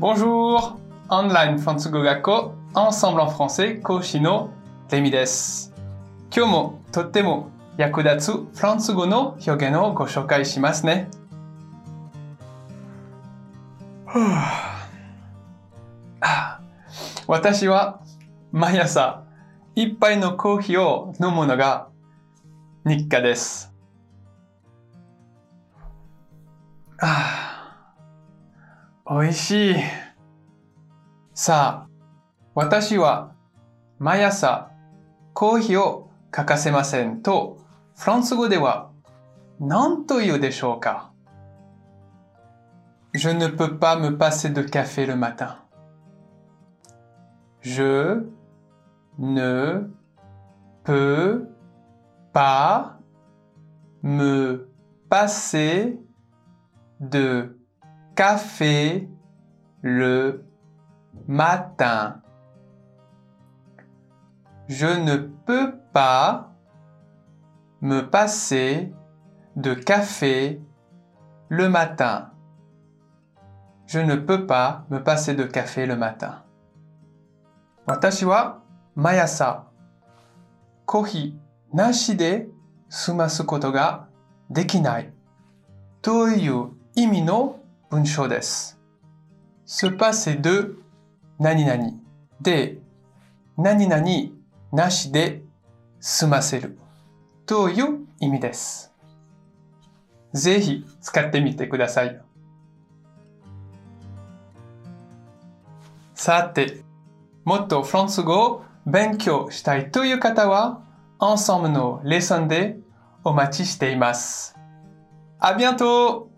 Bonjour! オンラインフランス語学校 Ensemble en français 講師のレミです。今日もとっても役立つフランス語の表現をご紹介しますね。私は毎朝一杯のコーヒーを飲むのが日課です。ああ、美味しい。さあ、私は毎朝コーヒーを欠かせませんと、フランス語では何と言うでしょうか Je ne peux pas me passer de café le matin. Je ne peux pas me passer de café le matin. Je ne peux pas me passer de café le matin. Je ne peux pas me passer de café le matin. 私は毎朝コーヒーなしで済ますことができないという意味の文章です。se passer de 何々で何々なしで済ませるという意味です。ぜひ使ってみてください。さて、もっとフランス語を勉強したいという方は、Ensemble のレッスンでお待ちしています。あ、bientôt!